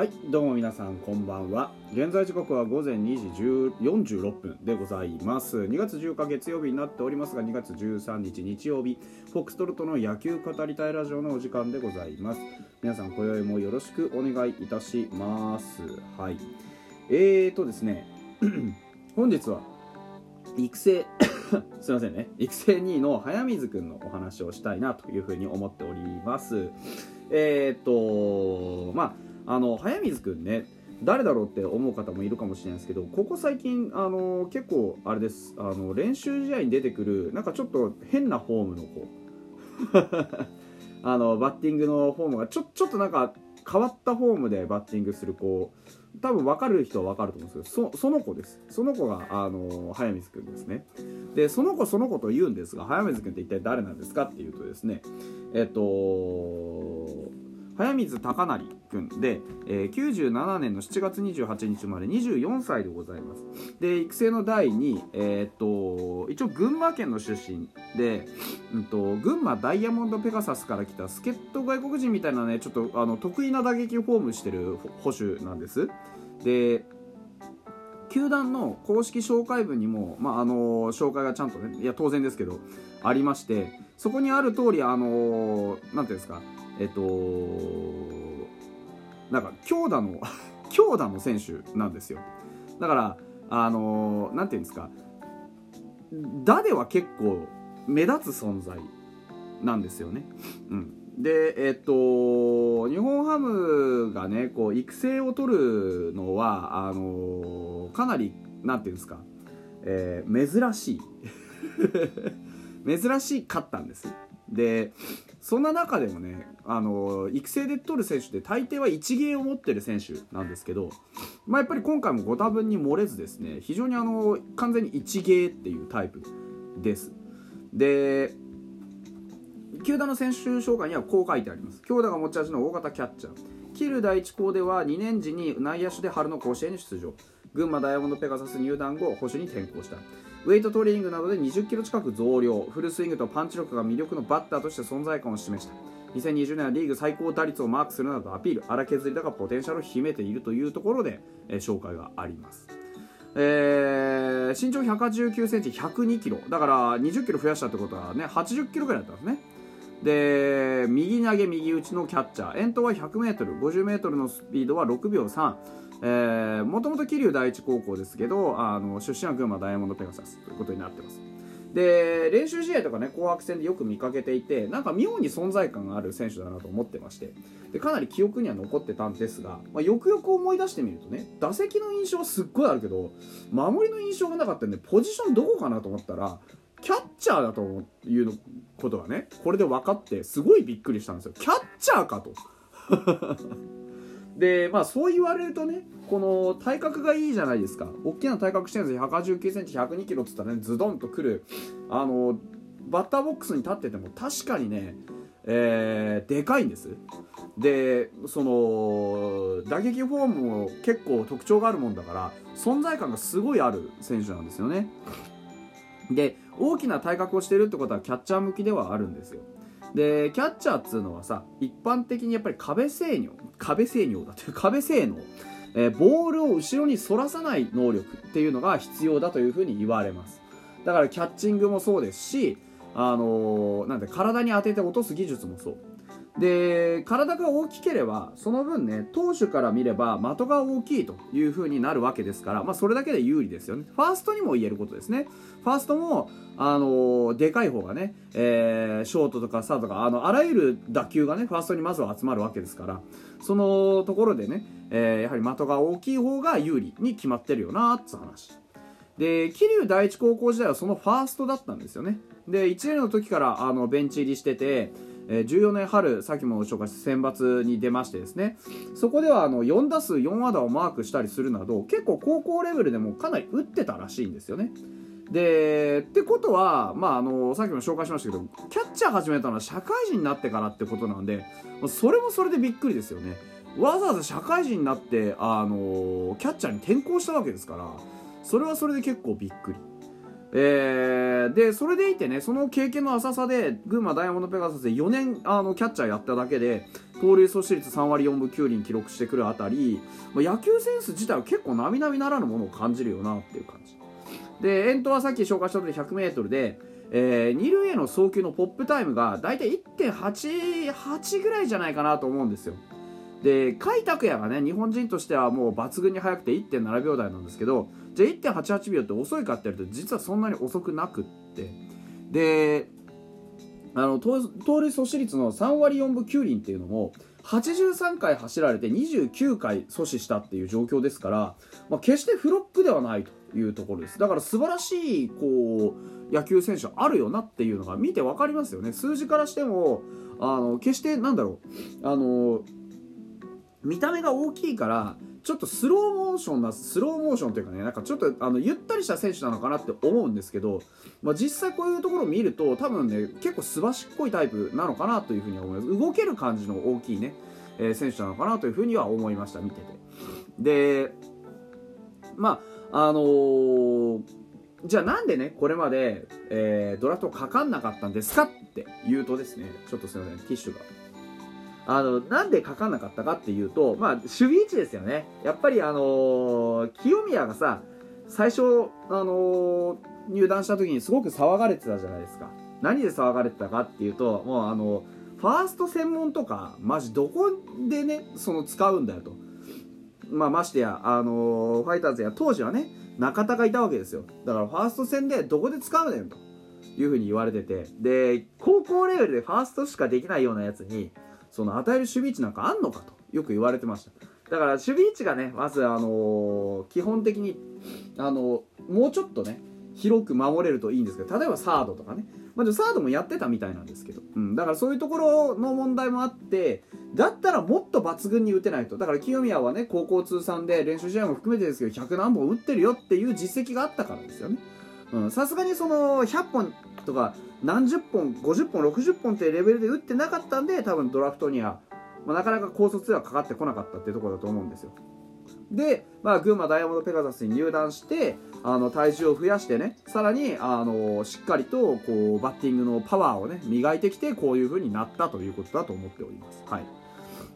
はいどうも皆さんこんばんは。現在時刻は午前2時46分でございます。2月10日月曜日になっておりますが2月13日日曜日フォックストロットの野球語りたいラジオのお時間でございます。皆さん今宵もよろしくお願いいたします。はい。えーとですね 本日は育成 すいませんね。育成2位の早水くんのお話をしたいなというふうに思っております。えーとまああの早水くんね誰だろうって思う方もいるかもしれないですけどここ最近あの結構あれです。あの練習試合に出てくるなんかちょっと変なフォームの子。あのバッティングのフォームがちょちょっとなんか変わったフォームでバッティングする子。多分分かる人は分かると思うんですけどそその子です。その子があの早水くんですね。でその子その子と言うんですが早水くんって一体誰なんですかっていうとですねえっと早水貴成君で、えー、97年の7月28日生まれ24歳でございます。で育成の第2位えー、っと一応群馬県の出身で、うんと、群馬ダイヤモンドペガサスから来た助っ人外国人みたいなねちょっとあの得意な打撃フォームしてる捕手なんです。で球団の公式紹介文にも、まあ、あの紹介がちゃんとねいや当然ですけどありましてそこにある通りあのなんていうんですかえっとなんか強打の 強打の選手なんですよ。だからあのなんていうんですか。打では結構目立つ存在なんですよね、うん、でえっと日本ハムがねこう育成を取るのはあのかなりなんていうんですか、えー、珍しい。珍しかったんです。でそんな中でもねあの育成で取る選手って大抵は一芸を持ってる選手なんですけど、まあ、やっぱり今回もご多分に漏れずですね非常にあの完全に一芸っていうタイプです。で球団の選手紹介にはこう書いてあります。強打が持ち味の大型キャッチャー。桐生第一校では2年時に内野手で春の甲子園に出場。群馬ダイヤモンドペガサス入団後保守に転向した。ウェイトトレーニングなどで20キロ近く増量。フルスイングとパンチ力が魅力のバッターとして存在感を示した。2020年はリーグ最高打率をマークするなどアピール。荒削りだがポテンシャルを秘めているというところで、えー、紹介があります。えー、身長189センチ102キロ。だから20キロ増やしたってことはね80キロぐらいだったんですね。で右投げ右打ちのキャッチャー。遠投は 100m50m のスピードは6秒3もともと桐生第一高校ですけどあの出身は群馬ダイヤモンドペガサスということになってます。で練習試合とかね紅白戦でよく見かけていてなんか妙に存在感がある選手だなと思ってましてでかなり記憶には残ってたんですが、まあ、よくよく思い出してみるとね打席の印象はすっごいあるけど守りの印象がなかったんでポジションどこかなと思ったらキャッチャーだということがねこれで分かってすごいびっくりしたんですよ。キャッチャーかと。でまあそう言われるとねこの体格がいいじゃないですか。大きな体格してるんですよ。1 8 9センチ1 0 2キロっつったらねズドンとくる。あのバッターボックスに立ってても確かにねえー、でかいんです。でその打撃フォームも結構特徴があるもんだから存在感がすごいある選手なんですよね。で大きな体格をしてるってことはキャッチャー向きではあるんですよ。でキャッチャーっつうのはさ一般的にやっぱり壁制御壁制御だという 壁性能、えー、ボールを後ろに反らさない能力っていうのが必要だというふうに言われます。だからキャッチングもそうですしあのー、なんで体に当てて落とす技術もそう。で体が大きければその分ね投手から見れば的が大きいという風になるわけですから、まあ、それだけで有利ですよね。ファーストにも言えることですね。ファーストもあのー、でかい方がね、えー、ショートとかサードとかあのあらゆる打球がねファーストにまずは集まるわけですからそのところでね、えー、やはり的が大きい方が有利に決まってるよなっつ話。で桐生第一高校時代はそのファーストだったんですよね。で1年の時からあのベンチ入りしててえ14年春さっきも紹介した選抜に出ましてですねそこではあの4打数4安打をマークしたりするなど結構高校レベルでもかなり打ってたらしいんですよね。でってことは、まあ、あのさっきも紹介しましたけどキャッチャー始めたのは社会人になってからってことなんでそれもそれでびっくりですよね。わざわざ社会人になってあのキャッチャーに転向したわけですからそれはそれで結構びっくり。えー、でそれでいてねその経験の浅さで群馬ダイヤモンドペガサスで4年あのキャッチャーやっただけで盗塁阻止率3割4分9厘記録してくるあたり、まあ、野球センス自体は結構並々ならぬものを感じるよなっていう感じ。で遠投はさっき紹介した通り 100m で、えー、二塁への送球のポップタイムが大体1.88ぐらいじゃないかなと思うんですよ。で甲斐拓也がね日本人としてはもう抜群に速くて1.7秒台なんですけどじゃあ1.88秒って遅いかって言われると実はそんなに遅くなくって。であの盗塁阻止率の3割4分9厘っていうのも83回走られて29回阻止したっていう状況ですから、まあ、決してフロックではないというところです。だから素晴らしいこう野球選手あるよなっていうのが見て分かりますよね。数字からしてもあの決してなんだろうあの見た目が大きいからちょっとスローモーションなスローモーションというかねなんかちょっとあのゆったりした選手なのかなって思うんですけど、まあ、実際こういうところを見ると多分ね結構すばしっこいタイプなのかなというふうに思います。動ける感じの大きいね、えー、選手なのかなというふうには思いました見てて。でまああのー、じゃあなんでねこれまで、えー、ドラフトかかんなかったんですかって言うとですねちょっとすいませんティッシュが。あの、なんで書かなかったかっていうと、まあ、守備位置ですよね。やっぱりあのー、清宮がさ、最初、あのー、入団した時にすごく騒がれてたじゃないですか。何で騒がれてたかっていうと、もうあの、ファースト専門とか、マジどこでね、その使うんだよと。まあ、ましてや、あのー、ファイターズや当時はね、中田がいたわけですよ。だからファースト戦でどこで使うねんというふうに言われてて。で、高校レベルでファーストしかできないようなやつに、その与える守備位置なんかあんのかとよく言われてました。だから守備位置がねまずあのー、基本的にあのー、もうちょっとね広く守れるといいんですけど例えばサードとかね、まあ、サードもやってたみたいなんですけど、うん、だからそういうところの問題もあってだったらもっと抜群に打てないと。だから清宮はね高校通算で練習試合も含めてですけど100何本打ってるよっていう実績があったからですよね。さすがにその100本とか何十本50本60本っていうレベルで打ってなかったんで多分ドラフトには、まあ、なかなか高卒ではかかってこなかったっていうところだと思うんですよ。で、まあ、群馬ダイヤモンドペガサスに入団してあの体重を増やしてねさらにあのしっかりとこうバッティングのパワーをね磨いてきてこういう風になったということだと思っております、はい、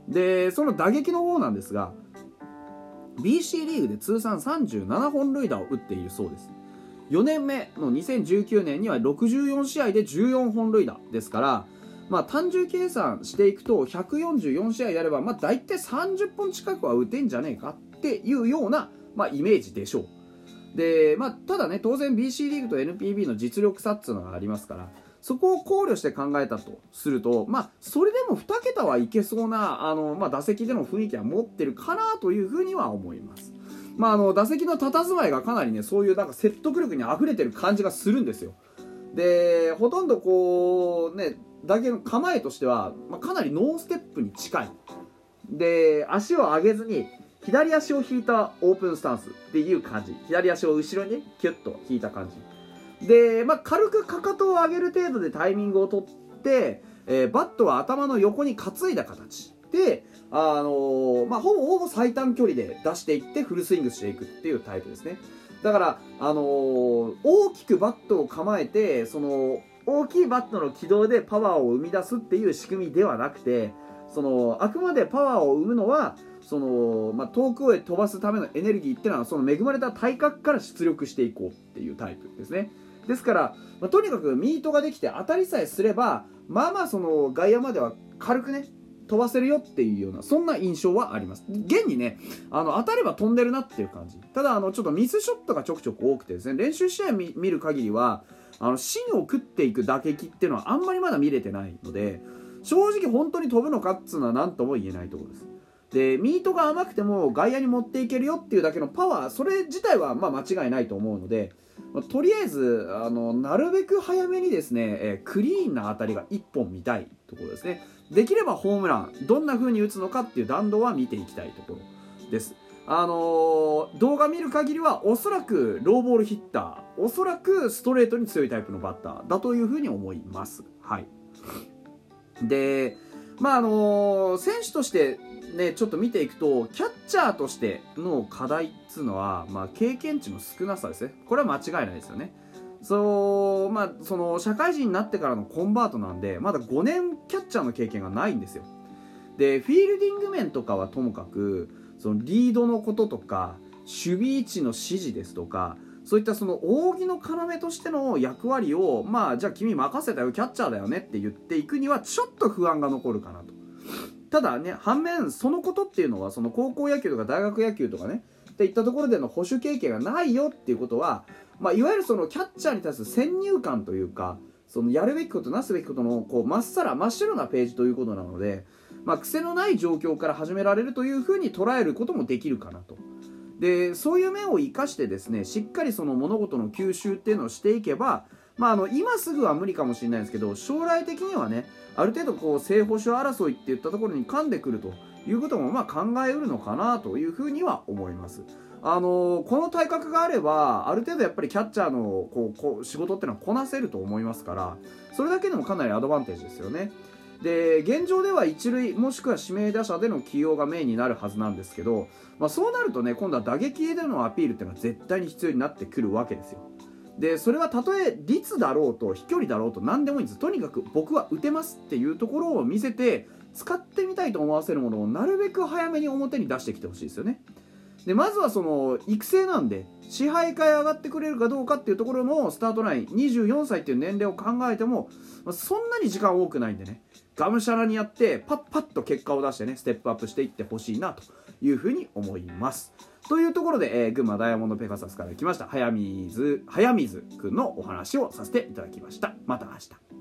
でその打撃の方なんですが BC リーグで通算37本塁打を打っているそうです。4年目の2019年には64試合で14本塁打ですから、まあ、単純計算していくと144試合やれば、まあ、大体30本近くは打てんじゃねえかっていうような、まあ、イメージでしょう。で、まあ、ただね、当然 BC リーグと NPB の実力差っていうのがありますから、そこを考慮して考えたとすると、まあ、それでも2桁はいけそうな、あの、まあ、打席での雰囲気は持ってるかなというふうには思います。まあ、あの打席の佇まいがかなりねそういうなんか説得力にあふれてる感じがするんですよ。でほとんどこうね打球の構えとしては、まあ、かなりノーステップに近い。で足を上げずに左足を引いたオープンスタンスっていう感じ。左足を後ろにねキュッと引いた感じ。で、まあ、軽くかかとを上げる程度でタイミングをとって、えー、バットは頭の横に担いだ形であのー、まあ、ほぼほぼ最短距離で出していってフルスイングしていくっていうタイプですね。だから、あのー、大きくバットを構えてその大きいバットの軌道でパワーを生み出すっていう仕組みではなくてそのあくまでパワーを生むのはその、まあ、遠くへ飛ばすためのエネルギーっていうのはその恵まれた体格から出力していこうっていうタイプですね。ですから、まあ、とにかくミートができて当たりさえすればまあまあその外野までは軽くね飛ばせるよっていうようなそんな印象はあります。現にねあの当たれば飛んでるなっていう感じ。ただあのちょっとミスショットがちょくちょく多くてですね練習試合見る限りはあの芯を食っていく打撃っていうのはあんまりまだ見れてないので正直本当に飛ぶのかっつうのは何とも言えないところです。でミートが甘くても外野に持っていけるよっていうだけのパワーそれ自体はま間違いないと思うので、とりあえずあのなるべく早めにですね、えー、クリーンな当たりが1本見たいところですね。できればホームランどんな風に打つのかっていう弾道は見ていきたいところです。あのー、動画見る限りはおそらくローボールヒッターおそらくストレートに強いタイプのバッターだという風に思います。はい。でまああのー、選手としてねちょっと見ていくとキャッチャーとしての課題っつうのは、まあ、経験値の少なさですね。これは間違いないですよね。そうまあその社会人になってからのコンバートなんでまだ5年キャッチャーの経験がないんですよ。でフィールディング面とかはともかくそのリードのこととか守備位置の指示ですとかそういったその扇の要としての役割をまあじゃあ君任せたよキャッチャーだよねって言っていくにはちょっと不安が残るかなと。ただね反面そのことっていうのはその高校野球とか大学野球とかねっていったところでの保守経験がないよっていうことは、まあ、いわゆるそのキャッチャーに対する先入観というかそのやるべきことなすべきことのこうまっさら真っ白なページということなので、まあ、癖のない状況から始められるというふうに捉えることもできるかなと。でそういう面を生かしてですねしっかりその物事の吸収っていうのをしていけば、まあ、あの今すぐは無理かもしれないですけど将来的にはねある程度こう正捕手争いっていったところに噛んでくるということもまあ考えうるのかなというふうには思います。あのー、この体格があればある程度やっぱりキャッチャーのこうこう仕事ってのはこなせると思いますからそれだけでもかなりアドバンテージですよね。で現状では一塁もしくは指名打者での起用がメインになるはずなんですけど、まあ、そうなるとね今度は打撃でのアピールっていうのは絶対に必要になってくるわけですよでそれはたとえ率だろうと飛距離だろうと何でもいいんです。とにかく僕は打てますっていうところを見せて使ってみたいと思わせるものをなるべく早めに表に出してきてほしいですよね。でまずはその育成なんで支配下へ上がってくれるかどうかっていうところのスタートライン24歳っていう年齢を考えても、ま、そんなに時間多くないんでね。がむしゃらにやってパッパッと結果を出してねステップアップしていってほしいなと。いうふうに思います。というところで、えー、群馬ダイヤモンドペガサスから来ました早水早水くんのお話をさせていただきました。また明日。